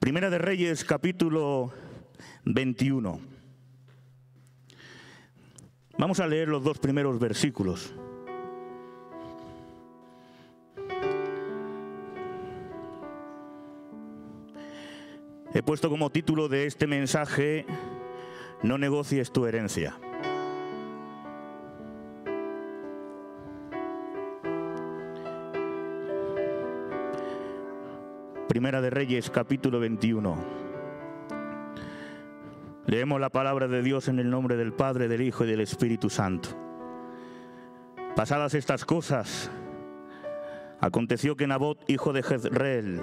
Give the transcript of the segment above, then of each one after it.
Primera de Reyes, capítulo 21. Vamos a leer los dos primeros versículos. He puesto como título de este mensaje, No negocies tu herencia. Primera de Reyes, capítulo 21. Leemos la palabra de Dios en el nombre del Padre, del Hijo y del Espíritu Santo. Pasadas estas cosas, aconteció que Nabot, hijo de Jezreel,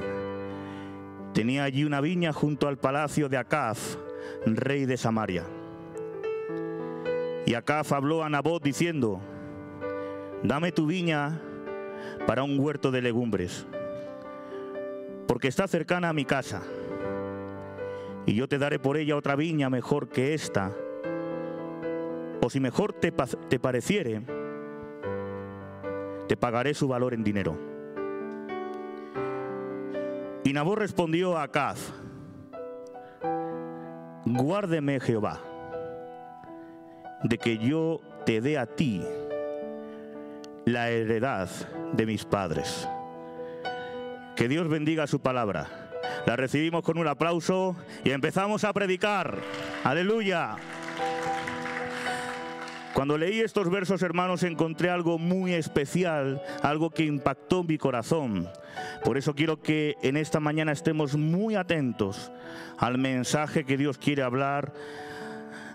tenía allí una viña junto al palacio de Acaz, rey de Samaria. Y Acaz habló a Nabot diciendo, dame tu viña para un huerto de legumbres porque está cercana a mi casa. Y yo te daré por ella otra viña mejor que esta. O si mejor te, te pareciere, te pagaré su valor en dinero. Y Nabor respondió a Acaz, guárdeme Jehová, de que yo te dé a ti la heredad de mis padres. Que Dios bendiga su palabra. La recibimos con un aplauso y empezamos a predicar. Aleluya. Cuando leí estos versos, hermanos, encontré algo muy especial, algo que impactó mi corazón. Por eso quiero que en esta mañana estemos muy atentos al mensaje que Dios quiere hablar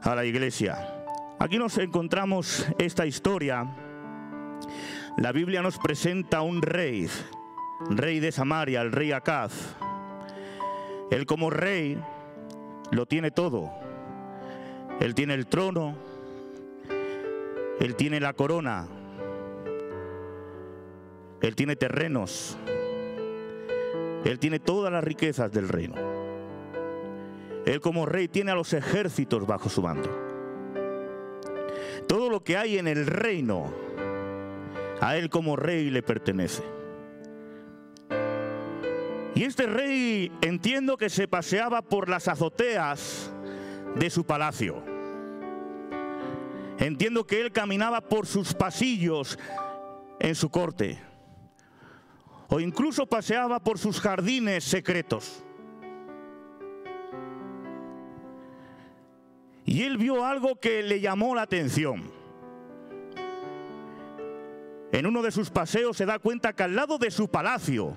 a la iglesia. Aquí nos encontramos esta historia. La Biblia nos presenta un rey rey de Samaria, el rey Acaz. Él como rey lo tiene todo. Él tiene el trono, él tiene la corona, él tiene terrenos, él tiene todas las riquezas del reino. Él como rey tiene a los ejércitos bajo su mando. Todo lo que hay en el reino, a él como rey le pertenece. Y este rey entiendo que se paseaba por las azoteas de su palacio. Entiendo que él caminaba por sus pasillos en su corte. O incluso paseaba por sus jardines secretos. Y él vio algo que le llamó la atención. En uno de sus paseos se da cuenta que al lado de su palacio,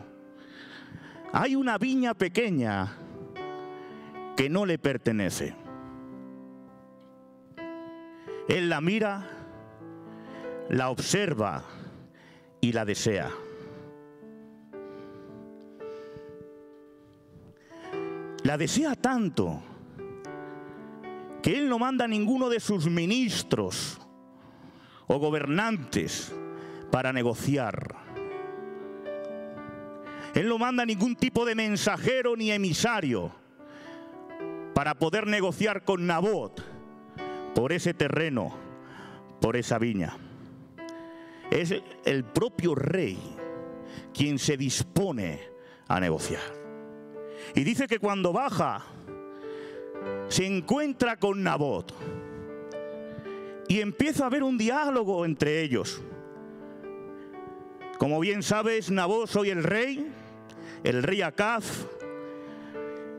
hay una viña pequeña que no le pertenece. Él la mira, la observa y la desea. La desea tanto que él no manda a ninguno de sus ministros o gobernantes para negociar él no manda ningún tipo de mensajero ni emisario para poder negociar con Nabot por ese terreno, por esa viña. Es el propio rey quien se dispone a negociar. Y dice que cuando baja, se encuentra con Nabot y empieza a haber un diálogo entre ellos. Como bien sabes, Nabot, soy el rey el rey Acaz,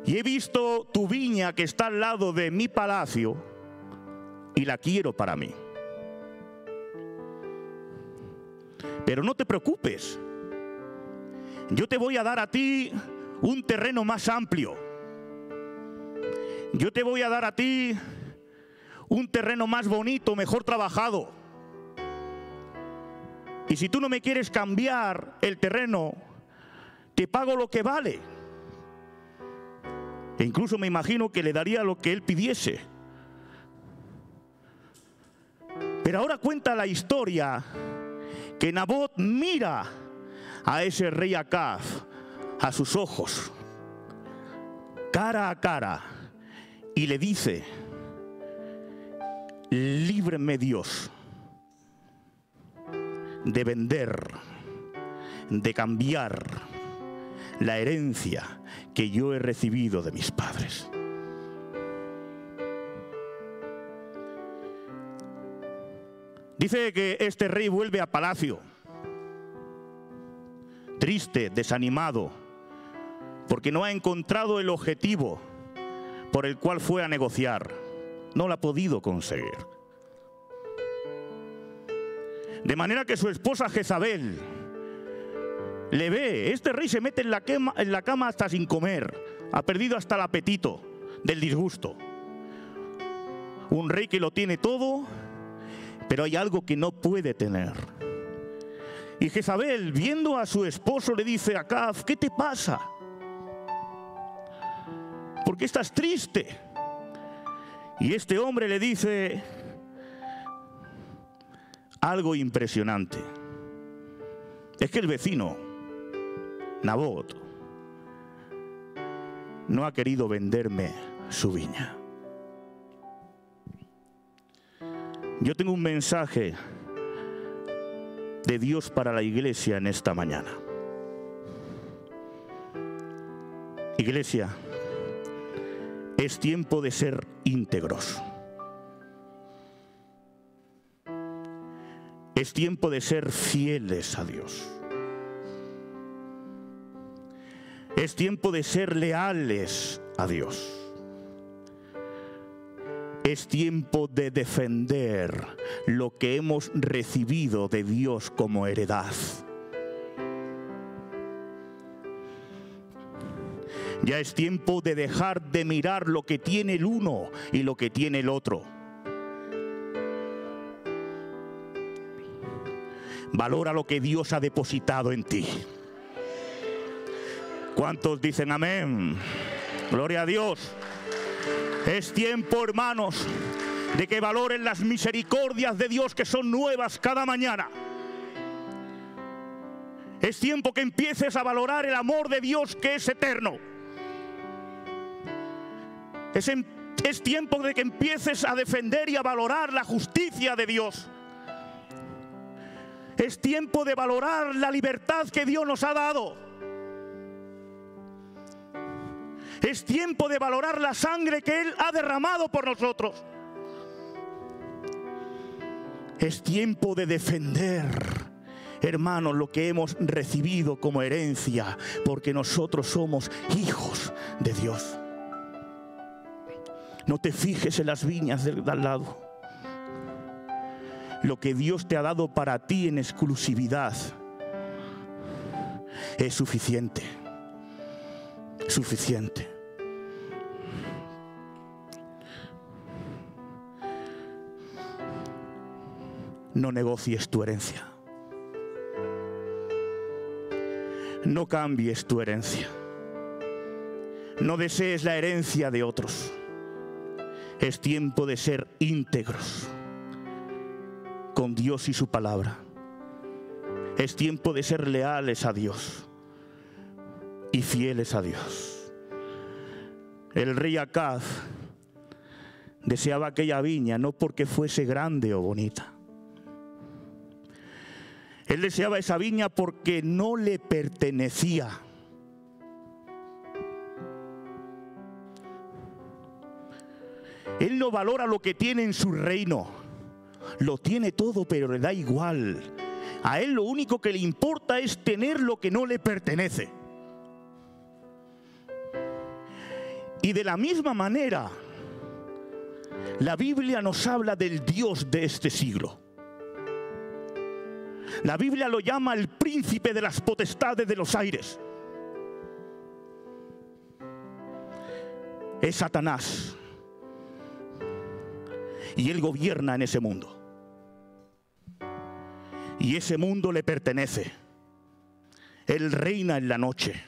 y he visto tu viña que está al lado de mi palacio y la quiero para mí. Pero no te preocupes, yo te voy a dar a ti un terreno más amplio. Yo te voy a dar a ti un terreno más bonito, mejor trabajado. Y si tú no me quieres cambiar el terreno te pago lo que vale. E incluso me imagino que le daría lo que él pidiese. Pero ahora cuenta la historia que Nabot mira a ese rey Acaz a sus ojos, cara a cara, y le dice, líbreme Dios de vender, de cambiar la herencia que yo he recibido de mis padres. Dice que este rey vuelve a palacio, triste, desanimado, porque no ha encontrado el objetivo por el cual fue a negociar. No lo ha podido conseguir. De manera que su esposa Jezabel le ve, este rey se mete en la, cama hasta sin comer, ha perdido hasta el apetito del disgusto. Un rey que lo tiene todo, pero hay algo que no puede tener. Y Jezabel, viendo a su esposo, le dice a Acab, ¿qué te pasa? ¿Por qué estás triste? Y este hombre le dice algo impresionante. Es que el vecino, Nabot, no ha querido venderme su viña. Yo tengo un mensaje de Dios para la iglesia en esta mañana. Iglesia, es tiempo de ser íntegros. Es tiempo de ser fieles a Dios. Es tiempo de ser leales a Dios. Es tiempo de defender lo que hemos recibido de Dios como heredad. Ya es tiempo de dejar de mirar lo que tiene el uno y lo que tiene el otro. Valora lo que Dios ha depositado en ti. ¿Cuántos dicen amén? Gloria a Dios. Es tiempo, hermanos, de que valoren las misericordias de Dios que son nuevas cada mañana. Es tiempo que empieces a valorar el amor de Dios que es eterno. Es, es, tiempo de que empieces a defender y a valorar la justicia de Dios. Es tiempo de valorar la libertad que Dios nos ha dado. Es tiempo de valorar la sangre que Él ha derramado por nosotros. Es tiempo de defender, hermanos, lo que hemos recibido como herencia, porque nosotros somos hijos de Dios. No te fijes en las viñas del al lado. Lo que Dios te ha dado para ti en exclusividad es suficiente suficiente. No negocies tu herencia. No cambies tu herencia. No desees la herencia de otros. Es tiempo de ser íntegros con Dios y su palabra. Es tiempo de ser leales a Dios y fieles a Dios. El rey Acaz deseaba aquella viña no porque fuese grande o bonita. Él deseaba esa viña porque no le pertenecía. Él no valora lo que tiene en su reino. Lo tiene todo, pero le da igual. A él lo único que le importa es tener lo que no le pertenece. Y de la misma manera, la Biblia nos habla del Dios de este siglo. La Biblia lo llama el príncipe de las potestades de los aires. Es Satanás. Y él gobierna en ese mundo. Y ese mundo le pertenece. Él reina en la noche.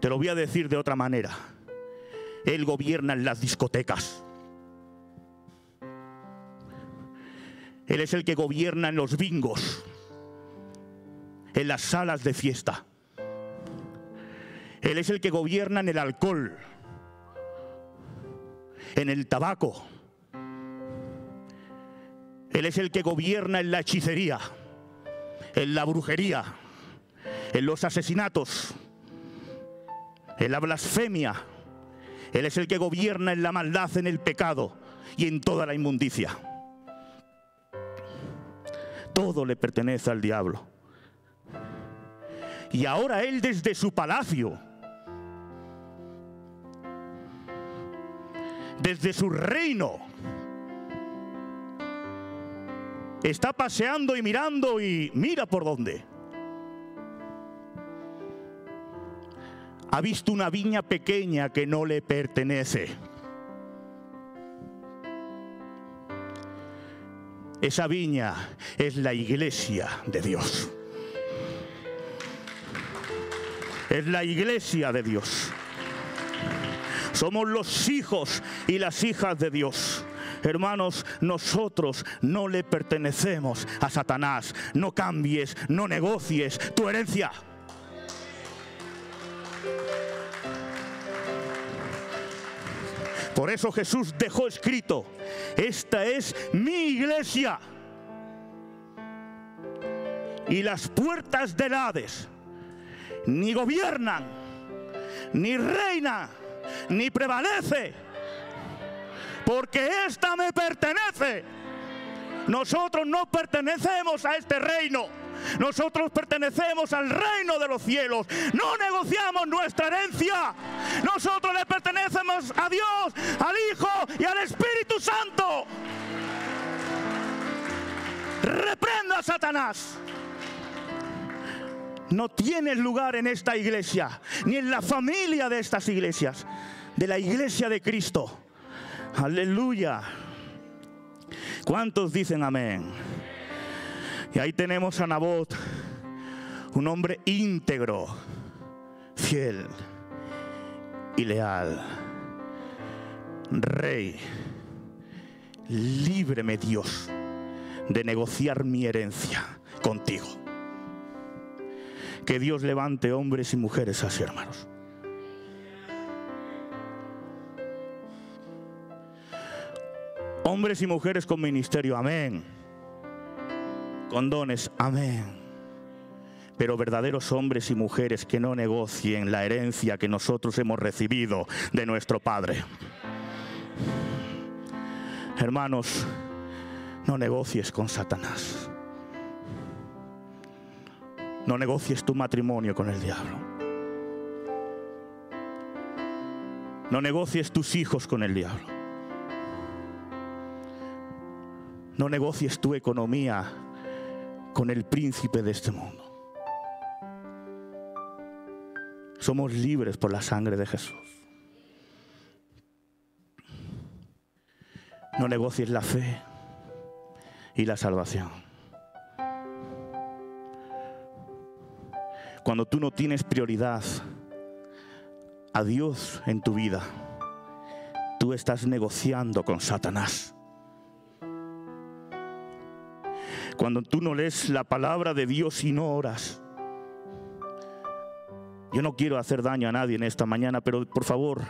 Te lo voy a decir de otra manera. Él gobierna en las discotecas. Él es el que gobierna en los bingos, en las salas de fiesta. Él es el que gobierna en el alcohol, en el tabaco. Él es el que gobierna en la hechicería, en la brujería. en los asesinatos, en la blasfemia. Él es el que gobierna en la maldad, en el pecado y en toda la inmundicia. Todo le pertenece al diablo. Y ahora él desde su palacio, desde su reino, está paseando y mirando y mira por dónde. Ha visto una viña pequeña que no le pertenece. Esa viña es la iglesia de Dios. Es la iglesia de Dios. Somos los hijos y las hijas de Dios. Hermanos, nosotros no le pertenecemos a Satanás. No cambies, no negocies tu herencia. Por eso Jesús dejó escrito, esta es mi iglesia. Y las puertas del Hades ni gobiernan, ni reina, ni prevalece, porque esta me pertenece. Nosotros no pertenecemos a este reino. Nosotros pertenecemos al reino de los cielos. No negociamos nuestra herencia. Nosotros le pertenecemos a Dios, al Hijo y al Espíritu Santo. Reprenda a Satanás. No tienes lugar en esta iglesia, ni en la familia de estas iglesias, de la iglesia de Cristo. Aleluya. ¿Cuántos dicen amén? Y ahí tenemos a Nabot, un hombre íntegro, fiel y leal. Rey, líbreme Dios de negociar mi herencia contigo. Que Dios levante hombres y mujeres así, hermanos. Hombres y mujeres con ministerio, amén con dones, amén. Pero verdaderos hombres y mujeres que no negocien la herencia que nosotros hemos recibido de nuestro Padre. Hermanos, no negocies con Satanás. No negocies tu matrimonio con el diablo. No negocies tus hijos con el diablo. No negocies tu economía con el príncipe de este mundo. Somos libres por la sangre de Jesús. No negocies la fe y la salvación. Cuando tú no tienes prioridad a Dios en tu vida, tú estás negociando con Satanás. Cuando tú no lees la palabra de Dios y no oras. Yo no quiero hacer daño a nadie en esta mañana, pero por favor,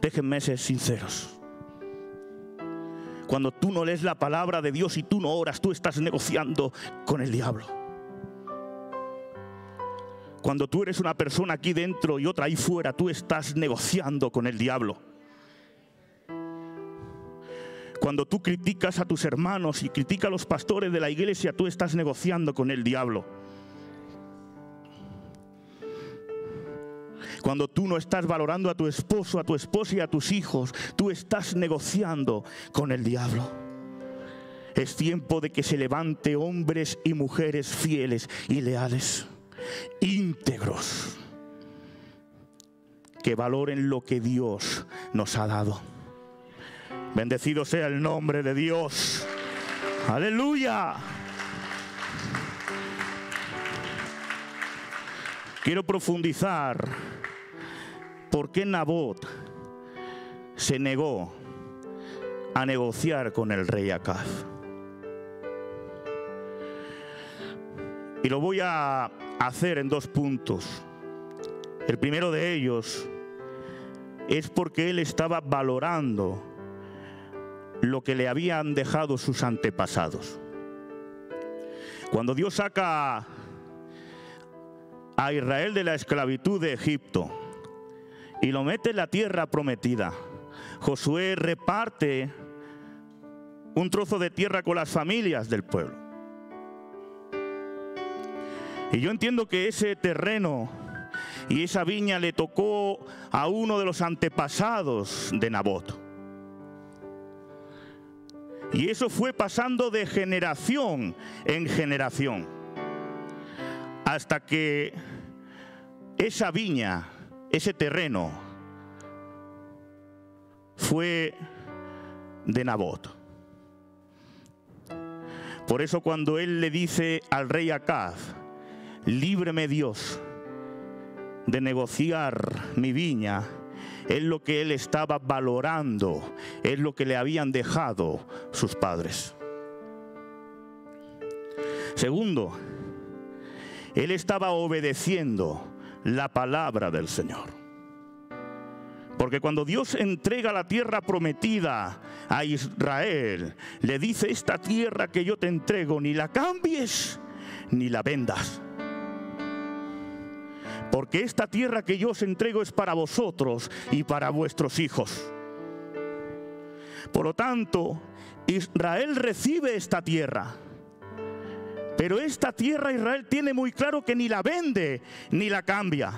déjenme ser sinceros. Cuando tú no lees la palabra de Dios y tú no oras, tú estás negociando con el diablo. Cuando tú eres una persona aquí dentro y otra ahí fuera, tú estás negociando con el diablo. Cuando tú criticas a tus hermanos y criticas a los pastores de la iglesia, tú estás negociando con el diablo. Cuando tú no estás valorando a tu esposo, a tu esposa y a tus hijos, tú estás negociando con el diablo. Es tiempo de que se levante hombres y mujeres fieles y leales, íntegros, que valoren lo que Dios nos ha dado. Bendecido sea el nombre de Dios. Aleluya. Quiero profundizar por qué Nabot se negó a negociar con el rey Acaz. Y lo voy a hacer en dos puntos. El primero de ellos es porque él estaba valorando lo que le habían dejado sus antepasados. Cuando Dios saca a Israel de la esclavitud de Egipto y lo mete en la tierra prometida. Josué reparte un trozo de tierra con las familias del pueblo. Y yo entiendo que ese terreno y esa viña le tocó a uno de los antepasados de Nabot. Y eso fue pasando de generación en generación. Hasta que esa viña, ese terreno, fue de Nabot. Por eso cuando él le dice al rey Acaz, líbreme Dios de negociar mi viña, es lo que él estaba valorando, es lo que le habían dejado sus padres. Segundo, él estaba obedeciendo la palabra del Señor. Porque cuando Dios entrega la tierra prometida a Israel, le dice, esta tierra que yo te entrego, ni la cambies, ni la vendas. Porque esta tierra que yo os entrego es para vosotros y para vuestros hijos. Por lo tanto, Israel recibe esta tierra. Pero esta tierra Israel tiene muy claro que ni la vende ni la cambia.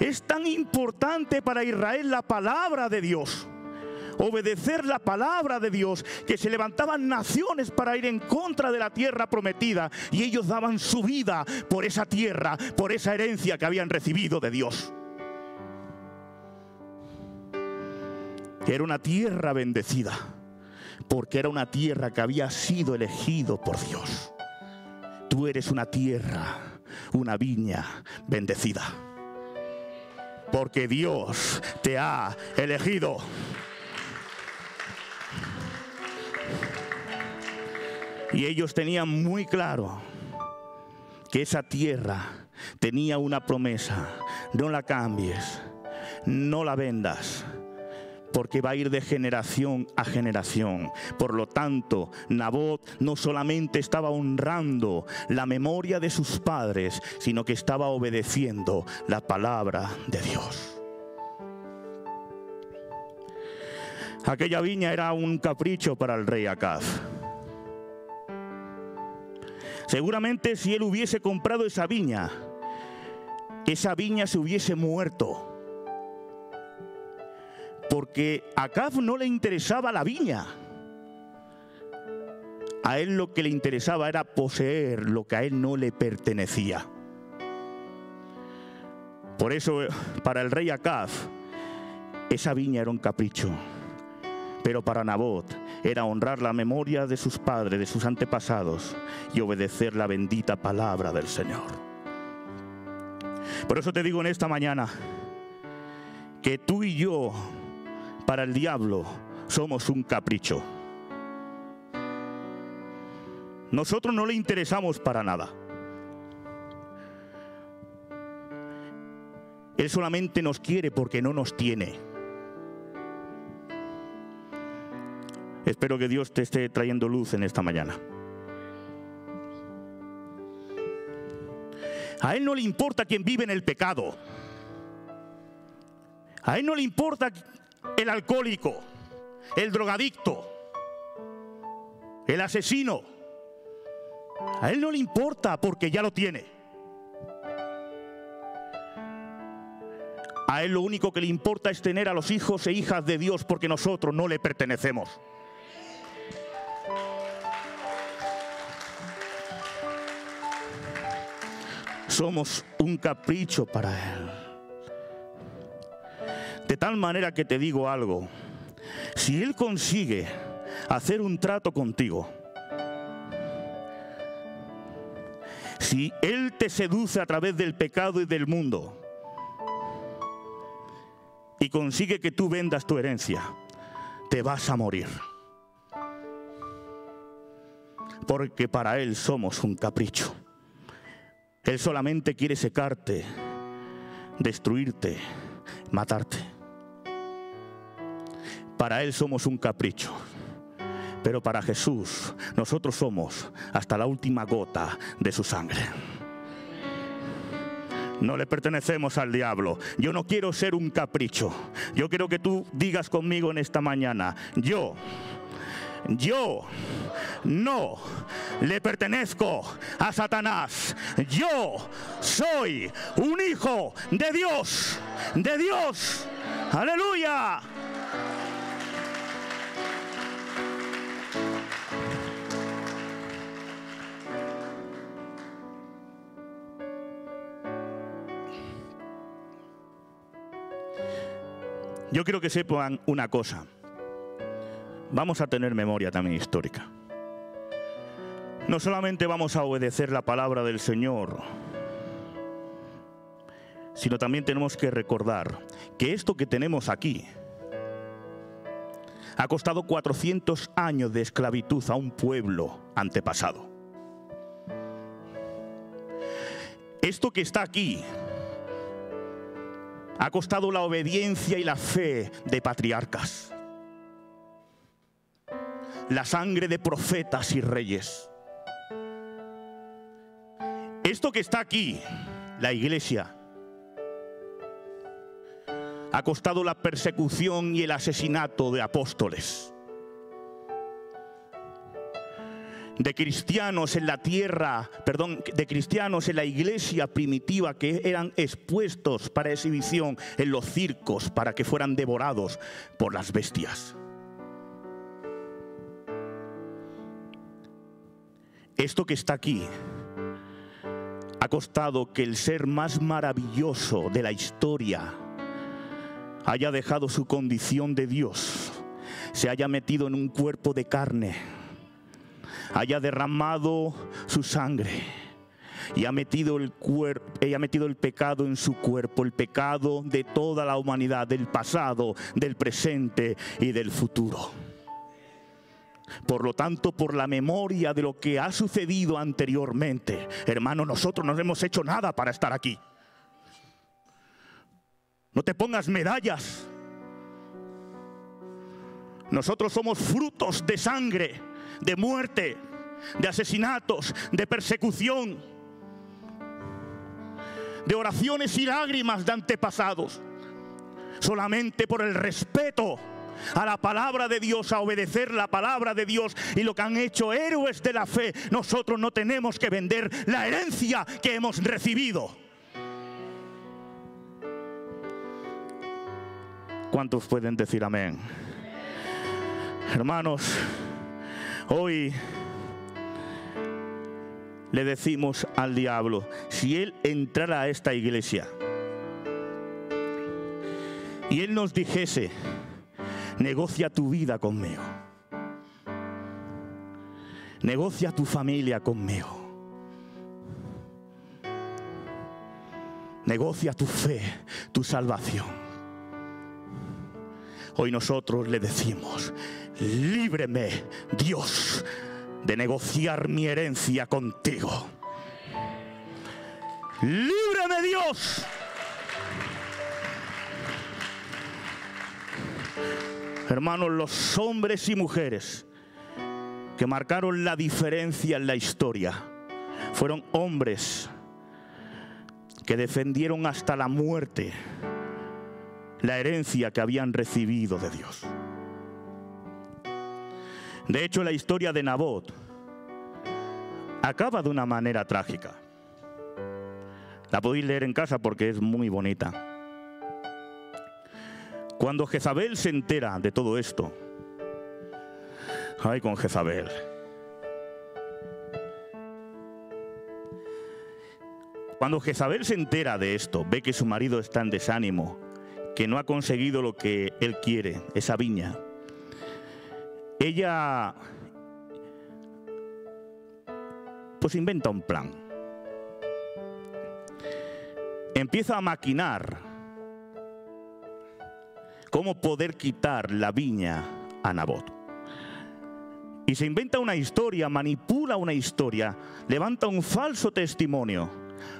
Es tan importante para Israel la palabra de Dios. Obedecer la palabra de Dios, que se levantaban naciones para ir en contra de la tierra prometida y ellos daban su vida por esa tierra, por esa herencia que habían recibido de Dios. Era una tierra bendecida, porque era una tierra que había sido elegido por Dios. Tú eres una tierra, una viña bendecida porque Dios te ha elegido. Y ellos tenían muy claro que esa tierra tenía una promesa. No la cambies, no la vendas porque va a ir de generación a generación. Por lo tanto, Nabot no solamente estaba honrando la memoria de sus padres, sino que estaba obedeciendo la palabra de Dios. Aquella viña era un capricho para el rey Acaz. Seguramente si él hubiese comprado esa viña, esa viña se hubiese muerto porque a Acab no le interesaba la viña. A él lo que le interesaba era poseer lo que a él no le pertenecía. Por eso para el rey Acab esa viña era un capricho. Pero para Nabot era honrar la memoria de sus padres, de sus antepasados y obedecer la bendita palabra del Señor. Por eso te digo en esta mañana que tú y yo para el diablo somos un capricho. Nosotros no le interesamos para nada. Él solamente nos quiere porque no nos tiene. Espero que Dios te esté trayendo luz en esta mañana. A Él no le importa quien vive en el pecado. A Él no le importa el alcohólico, el drogadicto, el asesino. A él no le importa porque ya lo tiene. A él lo único que le importa es tener a los hijos e hijas de Dios porque nosotros no le pertenecemos. Somos un capricho para Él. De tal manera que te digo algo, si Él consigue hacer un trato contigo, si Él te seduce a través del pecado y del mundo y consigue que tú vendas tu herencia, te vas a morir. Porque para Él somos un capricho. Él solamente quiere secarte, destruirte, matarte. Para Él somos un capricho. Pero para Jesús nosotros somos hasta la última gota de su sangre. No le pertenecemos al diablo. Yo no quiero ser un capricho. Yo quiero que tú digas conmigo en esta mañana, yo, yo no le pertenezco a Satanás. Yo soy un hijo de Dios, de Dios. Aleluya. Yo quiero que sepan una cosa. Vamos a tener memoria también histórica. No solamente vamos a obedecer la palabra del Señor, sino también tenemos que recordar que esto que tenemos aquí ha costado 400 años de esclavitud a un pueblo antepasado. Esto que está aquí ha costado la obediencia y la fe de patriarcas, la sangre de profetas y reyes. Esto que está aquí, la iglesia, ha costado la persecución y el asesinato de apóstoles. de cristianos en la tierra, perdón, de cristianos en la iglesia primitiva que eran expuestos para exhibición en los circos para que fueran devorados por las bestias. Esto que está aquí ha costado que el ser más maravilloso de la historia haya dejado su condición de Dios, se haya metido en un cuerpo de carne haya derramado su sangre y ha metido el metido el pecado en su cuerpo, el pecado de toda la humanidad, del pasado, del presente y del futuro. Por lo tanto, por la memoria de lo que ha sucedido anteriormente, hermano, nosotros no hemos hecho nada para estar aquí. No te pongas medallas. Nosotros somos frutos de sangre de muerte, de asesinatos, de persecución, de oraciones y lágrimas de antepasados, solamente por el respeto a la palabra de Dios, a obedecer la palabra de Dios y lo que han hecho héroes de la fe, nosotros no tenemos que vender la herencia que hemos recibido. ¿Cuántos pueden decir amén? Hermanos, Hoy le decimos al diablo, si él entrara a esta iglesia y él nos dijese, negocia tu vida conmigo, negocia tu familia conmigo, negocia tu fe, tu salvación. Hoy nosotros le decimos, líbreme Dios de negociar mi herencia contigo. Líbreme Dios. Hermanos, los hombres y mujeres que marcaron la diferencia en la historia fueron hombres que defendieron hasta la muerte la herencia que habían recibido de Dios. De hecho, la historia de Nabot acaba de una manera trágica. La podéis leer en casa porque es muy bonita. Cuando Jezabel se entera de todo esto, ay con Jezabel. Cuando Jezabel se entera de esto, ve que su marido está en desánimo, que no ha conseguido lo que él quiere, esa viña, ella pues inventa un plan. Empieza a maquinar cómo poder quitar la viña a Nabot. Y se inventa una historia, manipula una historia, levanta un falso testimonio,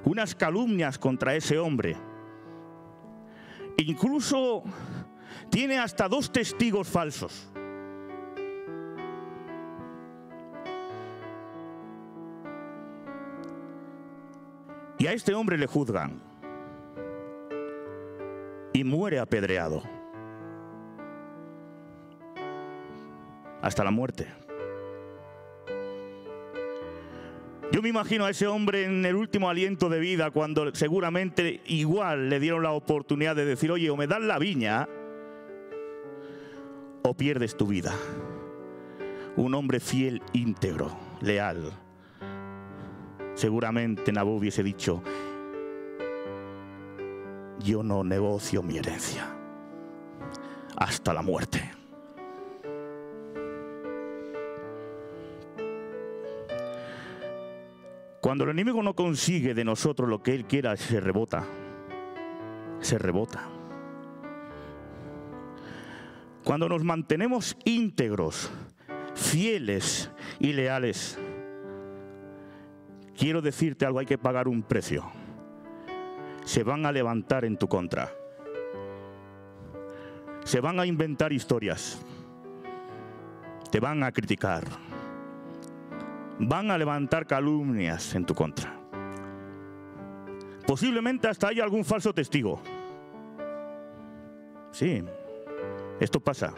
unas calumnias contra ese hombre. Incluso tiene hasta dos testigos falsos. Y a este hombre le juzgan. y muere apedreado. Hasta la muerte. Yo me imagino a ese hombre en el último aliento de vida, cuando seguramente igual le dieron la oportunidad de decir, oye, o me das la viña, o pierdes tu vida. Un hombre fiel, íntegro, leal. Seguramente Nabú hubiese dicho, yo no negocio mi herencia hasta la muerte. Cuando el enemigo no consigue de nosotros lo que él quiera, se rebota. Se rebota. Cuando nos mantenemos íntegros, fieles y leales, quiero decirte algo, hay que pagar un precio. Se van a levantar en tu contra. Se van a inventar historias. Te van a criticar van a levantar calumnias en tu contra. Posiblemente hasta haya algún falso testigo. Sí, esto pasa.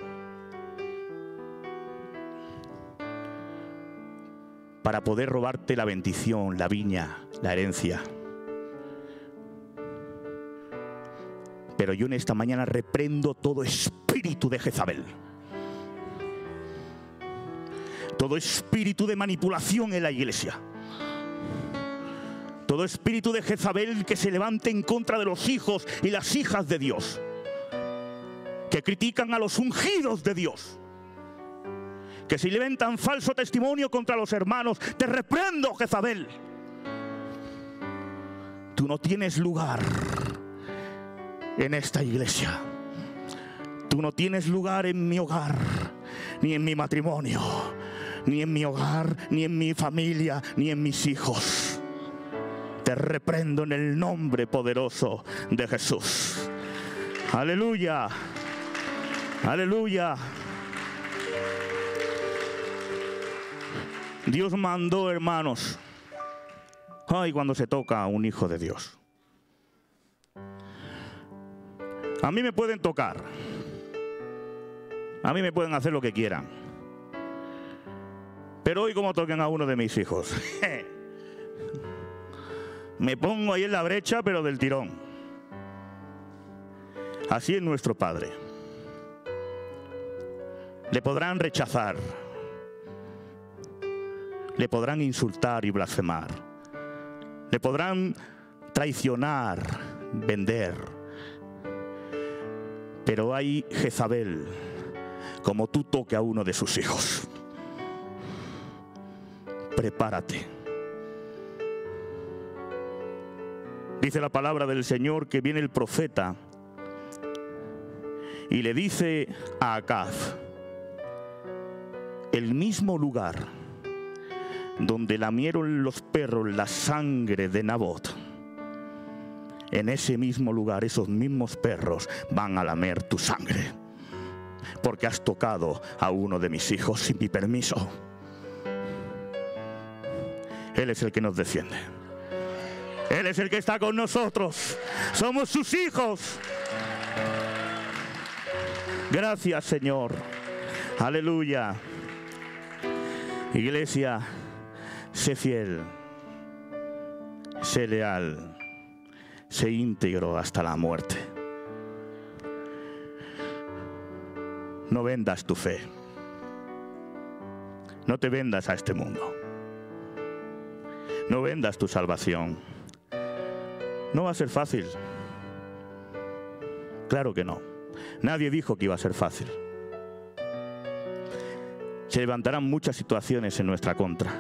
Para poder robarte la bendición, la viña, la herencia. Pero yo en esta mañana reprendo todo espíritu de Jezabel todo espíritu de manipulación en la iglesia. Todo espíritu de Jezabel que se levante en contra de los hijos y las hijas de Dios. Que critican a los ungidos de Dios. Que se levantan falso testimonio contra los hermanos. Te reprendo, Jezabel. Tú no tienes lugar en esta iglesia. Tú no tienes lugar en mi hogar, ni en mi matrimonio, ni en mi hogar, ni en mi familia, ni en mis hijos. Te reprendo en el nombre poderoso de Jesús. Aleluya. Aleluya. Dios mandó, hermanos. Ay, cuando se toca a un hijo de Dios. A mí me pueden tocar. A mí me pueden hacer lo que quieran. Pero hoy como toquen a uno de mis hijos. Me pongo ahí en la brecha, pero del tirón. Así es nuestro Padre. Le podrán rechazar. Le podrán insultar y blasfemar. Le podrán traicionar, vender. Pero hay Jezabel, como tú toque a uno de sus hijos prepárate. Dice la palabra del Señor que viene el profeta y le dice a Acaz, el mismo lugar donde lamieron los perros la sangre de Nabot, en ese mismo lugar esos mismos perros van a lamer tu sangre, porque has tocado a uno de mis hijos sin mi permiso. Él es el que nos defiende. Él es el que está con nosotros. Somos sus hijos. Gracias Señor. Aleluya. Iglesia, sé fiel, sé leal, sé íntegro hasta la muerte. No vendas tu fe. No te vendas a este mundo. No vendas tu salvación. No va a ser fácil. Claro que no. Nadie dijo que iba a ser fácil. Se levantarán muchas situaciones en nuestra contra.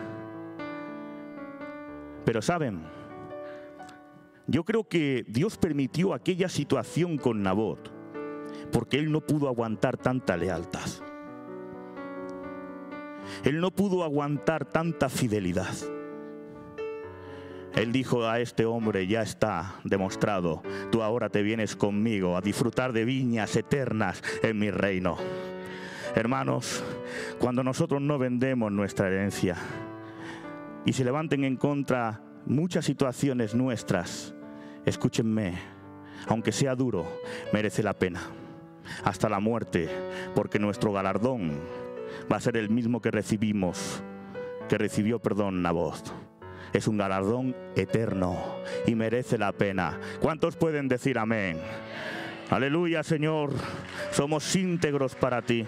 Pero saben, yo creo que Dios permitió aquella situación con Nabot porque él no pudo aguantar tanta lealtad. Él no pudo aguantar tanta fidelidad. Él dijo a este hombre, ya está demostrado, tú ahora te vienes conmigo a disfrutar de viñas eternas en mi reino. Hermanos, cuando nosotros no vendemos nuestra herencia y se levanten en contra muchas situaciones nuestras, escúchenme, aunque sea duro, merece la pena. Hasta la muerte, porque nuestro galardón va a ser el mismo que recibimos, que recibió, perdón, Nabot. Es un galardón eterno y merece la pena. ¿Cuántos pueden decir amén? Aleluya, Señor. Somos íntegros para ti.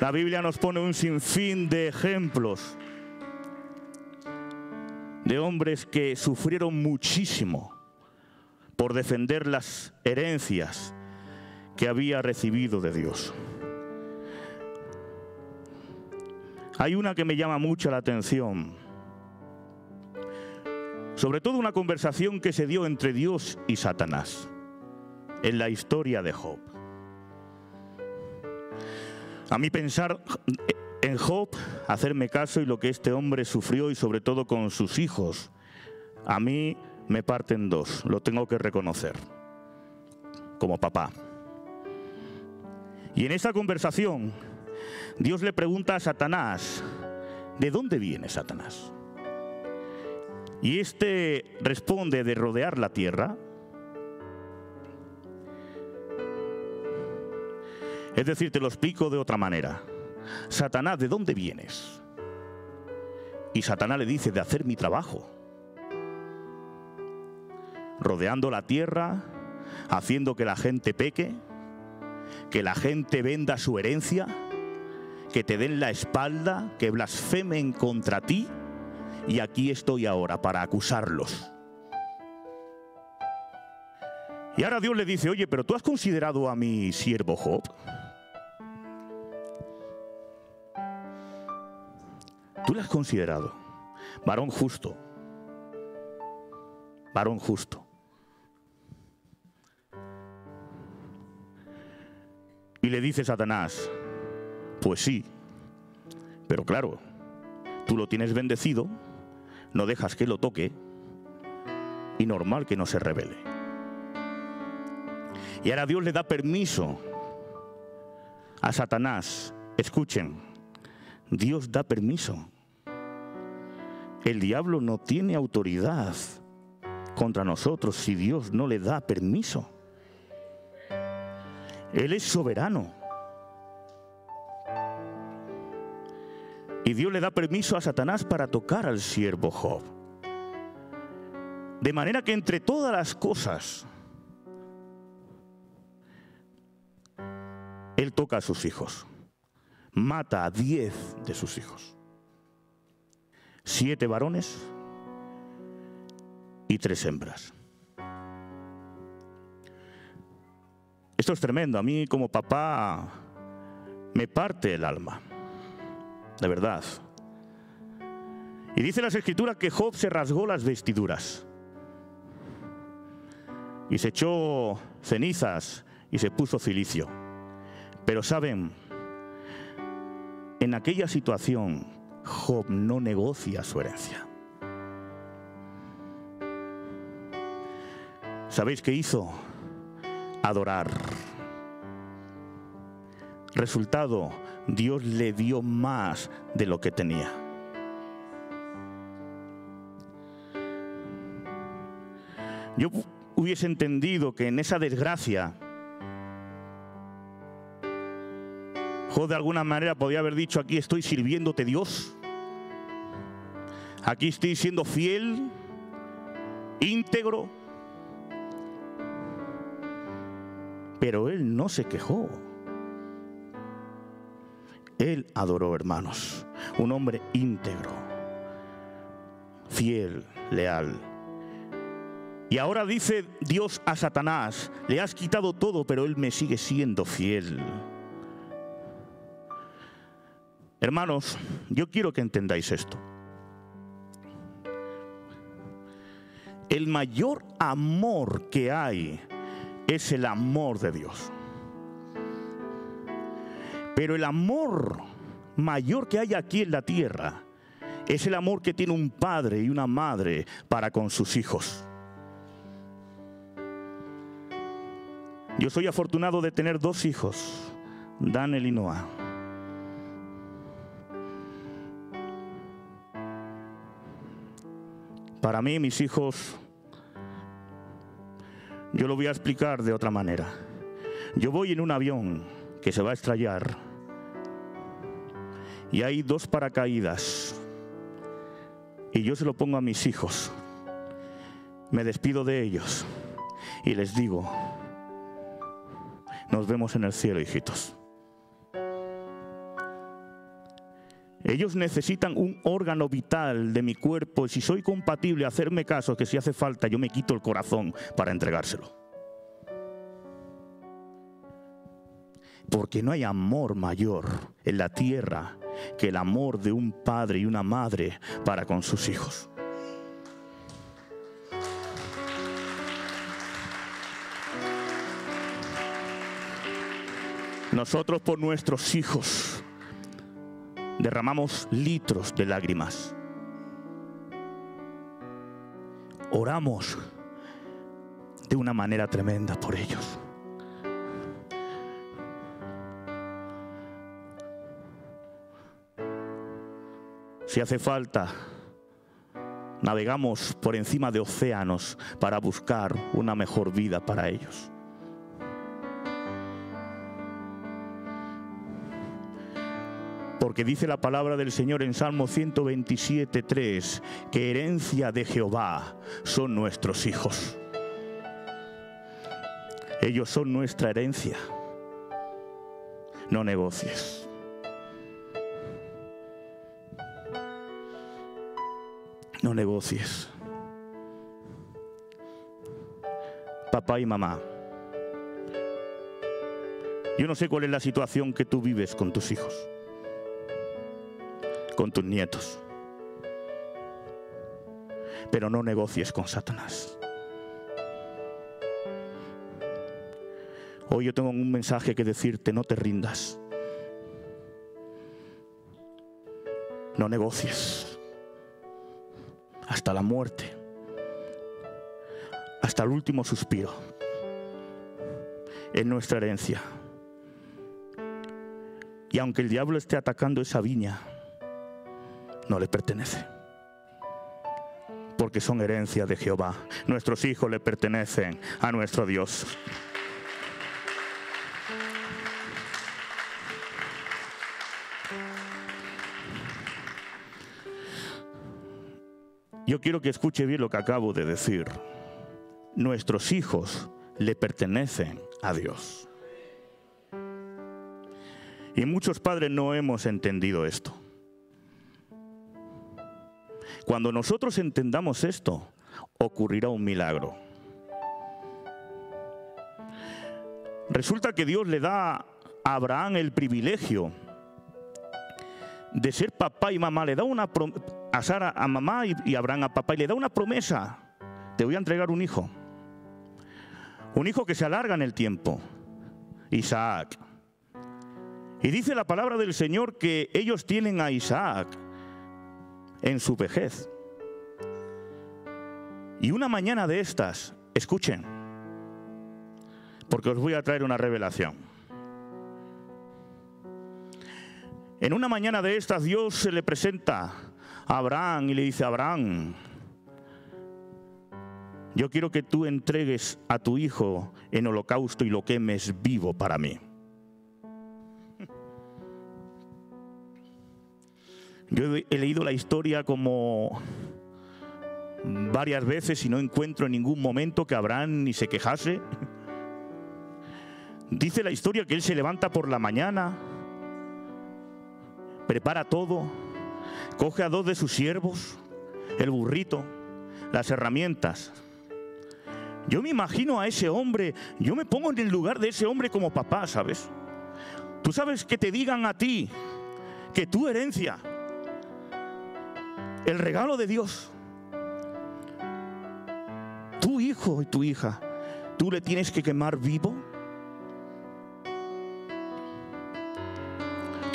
La Biblia nos pone un sinfín de ejemplos de hombres que sufrieron muchísimo por defender las herencias que había recibido de Dios. Hay una que me llama mucho la atención, sobre todo una conversación que se dio entre Dios y Satanás en la historia de Job. A mí pensar en Job, hacerme caso y lo que este hombre sufrió y sobre todo con sus hijos, a mí me parten dos, lo tengo que reconocer, como papá. Y en esa conversación, Dios le pregunta a Satanás, ¿de dónde viene Satanás? Y este responde de rodear la tierra. Es decir, te lo explico de otra manera. Satanás, ¿de dónde vienes? Y Satanás le dice, de hacer mi trabajo. Rodeando la tierra, haciendo que la gente peque, que la gente venda su herencia, que te den la espalda, que blasfemen contra ti, y aquí estoy ahora para acusarlos. Y ahora Dios le dice, oye, pero tú has considerado a mi siervo Job. Tú lo has considerado. Varón justo. Varón justo. Y le dice Satanás, pues sí, pero claro, tú lo tienes bendecido, no dejas que lo toque y normal que no se revele. Y ahora Dios le da permiso a Satanás. Escuchen, Dios da permiso el diablo no tiene autoridad contra nosotros si Dios no le da permiso. Él es soberano. Y Dios le da permiso a Satanás para tocar al siervo Job. De manera que entre todas las cosas, Él toca a sus hijos. Mata a diez de sus hijos siete varones y tres hembras. Esto es tremendo. A mí como papá me parte el alma. De verdad. Y dice las escrituras que Job se rasgó las vestiduras. Y se echó cenizas y se puso cilicio. Pero saben, en aquella situación Job no negocia su herencia. ¿Sabéis qué hizo? Adorar. Resultado, Dios le dio más de lo que tenía. Yo hubiese entendido que en esa desgracia, Job de alguna manera podía haber dicho, aquí estoy sirviéndote Dios. Aquí estoy siendo fiel, íntegro. Pero él no se quejó. Él adoró, hermanos, un hombre íntegro, fiel, leal. Y ahora dice Dios a Satanás, le has quitado todo, pero él me sigue siendo fiel. Hermanos, yo quiero que entendáis esto. El mayor amor que hay es el amor de Dios. Pero el amor mayor que hay aquí en la tierra es el amor que tiene un padre y una madre para con sus hijos. Yo soy afortunado de tener dos hijos, Daniel y Noah. Para mí mis hijos Yo lo voy a explicar de otra manera. Yo voy en un avión que se va a estrellar y hay dos paracaídas y yo se lo pongo a mis hijos. Me despido de ellos y les digo, nos vemos en el cielo, hijitos. Ellos necesitan un órgano vital de mi cuerpo y si soy compatible, hacerme caso que si hace falta yo me quito el corazón para entregárselo. Porque no hay amor mayor en la tierra que el amor de un padre y una madre para con sus hijos. Nosotros por nuestros hijos derramamos litros de lágrimas. Oramos de una manera tremenda por ellos. Si hace falta, navegamos por encima de océanos para buscar una mejor vida para ellos. Porque dice la palabra del Señor en Salmo 127, 3, que herencia de Jehová son nuestros hijos. Ellos son nuestra herencia. No negocies. Negocies. Papá y mamá, yo no sé cuál es la situación que tú vives con tus hijos, con tus nietos, pero no negocies con Satanás. Hoy yo tengo un mensaje que decirte, no te rindas. No negocies hasta la muerte, hasta el último suspiro. Es nuestra herencia. Y aunque el diablo esté atacando esa viña, no le pertenece. Porque son herencia de Jehová. Nuestros hijos le pertenecen a nuestro Dios. Yo quiero que escuche bien lo que acabo de decir. Nuestros hijos le pertenecen a Dios. Y muchos padres no hemos entendido esto. Cuando nosotros entendamos esto, ocurrirá un milagro. Resulta que Dios le da a Abraham el privilegio de ser papá y mamá, le da una a Sara a mamá y, a Abraham a papá y le da una promesa, te voy a entregar un hijo. Un hijo que se alarga en el tiempo, Isaac. Y dice la palabra del Señor que ellos tienen a Isaac en su vejez. Y una mañana de estas, escuchen, porque os voy a traer una revelación. En una mañana de estas Dios se le presenta a Abraham y le dice, Abraham, yo quiero que tú entregues a tu hijo en holocausto y lo quemes vivo para mí. Yo he leído la historia como varias veces y no encuentro en ningún momento que Abraham ni se quejase. Dice la historia que él se levanta por la mañana, prepara todo, coge a dos de sus siervos, el burrito, las herramientas. Yo me imagino a ese hombre, yo me pongo en el lugar de ese hombre como papá, ¿sabes? Tú sabes que te digan a ti que tu herencia, el regalo de Dios, tu hijo y tu hija, tú le tienes que quemar vivo.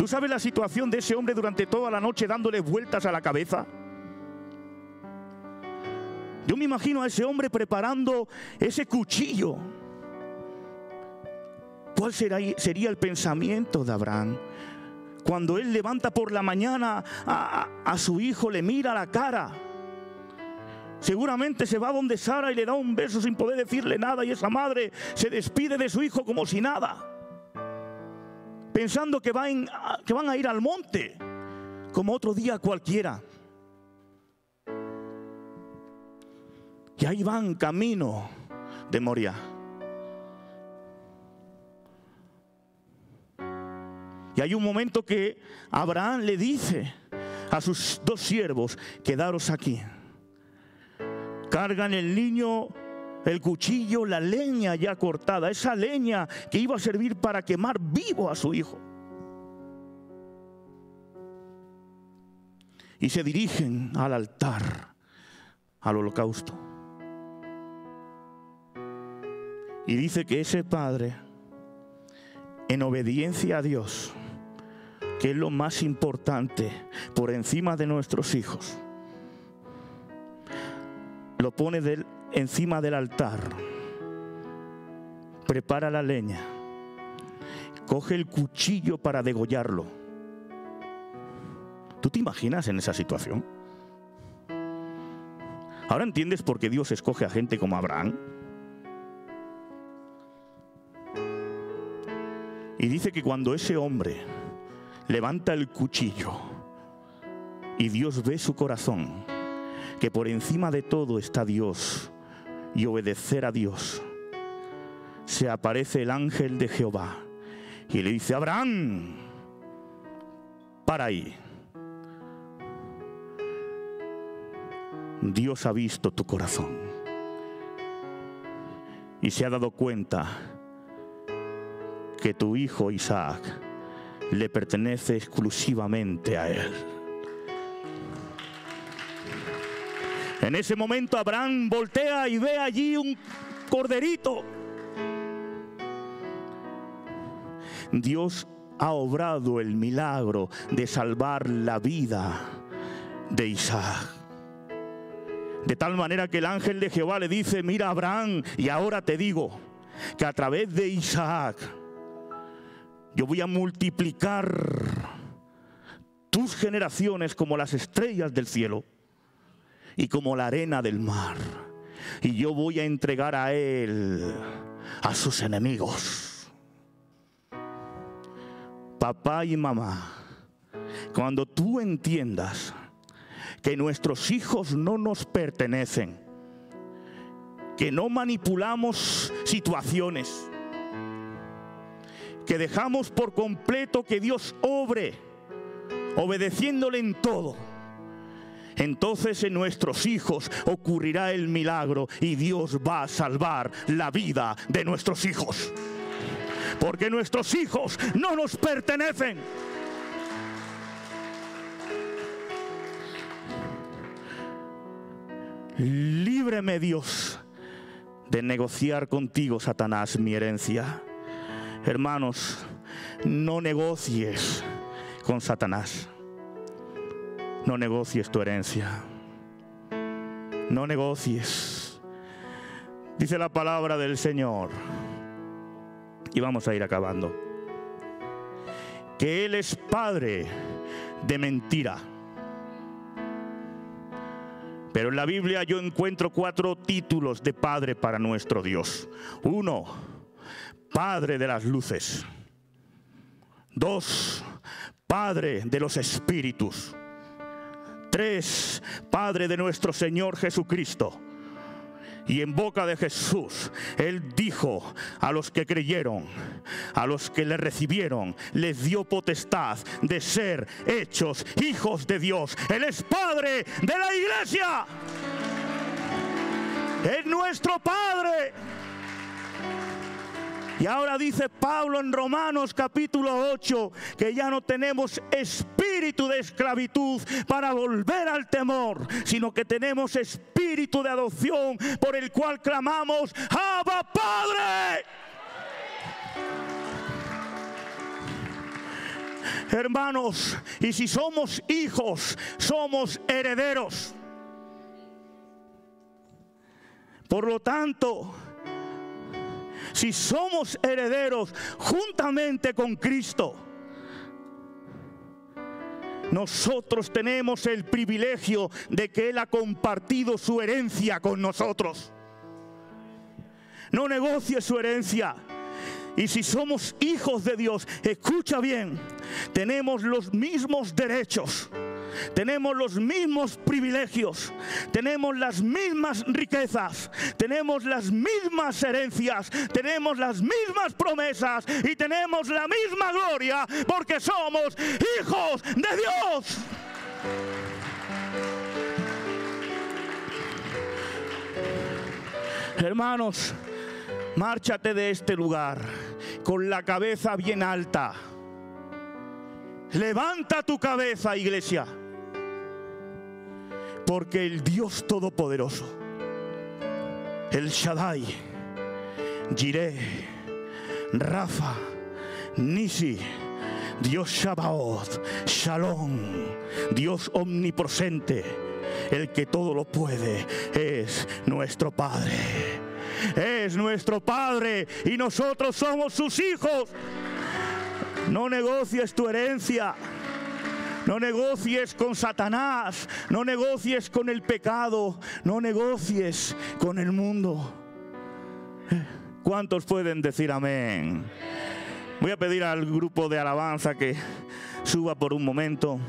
¿Tú sabes la situación de ese hombre durante toda la noche dándole vueltas a la cabeza? Yo me imagino a ese hombre preparando ese cuchillo. ¿Cuál sería el pensamiento de Abraham? Cuando él levanta por la mañana a, a su hijo, le mira la cara. Seguramente se va donde Sara y le da un beso sin poder decirle nada y esa madre se despide de su hijo como si nada, pensando que, que van a ir al monte como otro día cualquiera. Y ahí van camino de Moria. Y hay un momento que Abraham le dice a sus dos siervos, quedaros aquí. Cargan el niño, el cuchillo, la leña ya cortada, esa leña que iba a servir para quemar vivo a su hijo. Y se dirigen al altar, al holocausto. Y dice que ese padre, en obediencia a Dios, que es lo más importante por encima de nuestros hijos, lo pone encima del altar, prepara la leña, coge el cuchillo para degollarlo. ¿Tú te imaginas en esa situación? Ahora entiendes por qué Dios escoge a gente como Abraham. Y dice que cuando ese hombre levanta el cuchillo y Dios ve su corazón, que por encima de todo está Dios y obedecer a Dios. Se aparece el ángel de Jehová y le dice, Abraham, para ahí. Dios ha visto tu corazón y se ha dado cuenta que tu hijo Isaac le pertenece exclusivamente a él. En ese momento Abraham voltea y ve allí un corderito. Dios ha obrado el milagro de salvar la vida de Isaac. De tal manera que el ángel de Jehová le dice, mira Abraham, y ahora te digo que a través de Isaac yo voy a multiplicar tus generaciones como las estrellas del cielo y como la arena del mar. Y yo voy a entregar a él a sus enemigos. Papá y mamá, cuando tú entiendas que nuestros hijos no nos pertenecen, que no manipulamos situaciones, que dejamos por completo que Dios obre, obedeciéndole en todo entonces en nuestros hijos ocurrirá el milagro y Dios va a salvar la vida de nuestros hijos. Porque nuestros hijos no nos pertenecen. Líbreme Dios de negociar contigo, Satanás, mi herencia. Hermanos, no negocies con Satanás. No negocies tu herencia. No negocies. Dice la palabra del Señor. Y vamos a ir acabando. Que Él es padre de mentira. Pero en la Biblia yo encuentro cuatro títulos de padre para nuestro Dios. Uno, Padre de las luces. Dos, Padre de los espíritus. Tres, Padre de nuestro Señor Jesucristo. Y en boca de Jesús, Él dijo a los que creyeron, a los que le recibieron, les dio potestad de ser hechos hijos de Dios. Él es Padre de la iglesia. Es nuestro Padre. Y ahora dice Pablo en Romanos capítulo 8 que ya no tenemos espíritu de esclavitud para volver al temor, sino que tenemos espíritu de adopción por el cual clamamos, Abba Padre. Hermanos, y si somos hijos, somos herederos. Por lo tanto, si somos herederos juntamente con Cristo, Nosotros tenemos el privilegio de que Él ha compartido su herencia con nosotros. No negocie su herencia. Y si somos hijos de Dios, escucha bien, tenemos los mismos derechos tenemos los mismos privilegios, tenemos las mismas riquezas, tenemos las mismas herencias, tenemos las mismas promesas y tenemos la misma gloria porque somos hijos de Dios. Hermanos, márchate de este lugar con la cabeza bien alta. Levanta tu cabeza, iglesia. Porque el Dios Todopoderoso, el Shaddai, Jireh, Rafa, Nisi, Dios Shabaoth, Shalom, Dios omnipresente, el que todo lo puede, es nuestro Padre. Es nuestro Padre y nosotros somos sus hijos. No negocies tu herencia. No negocies con Satanás, no negocies con el pecado, no negocies con el mundo. ¿Cuántos pueden decir amén? Voy a pedir al grupo de alabanza que suba por un momento.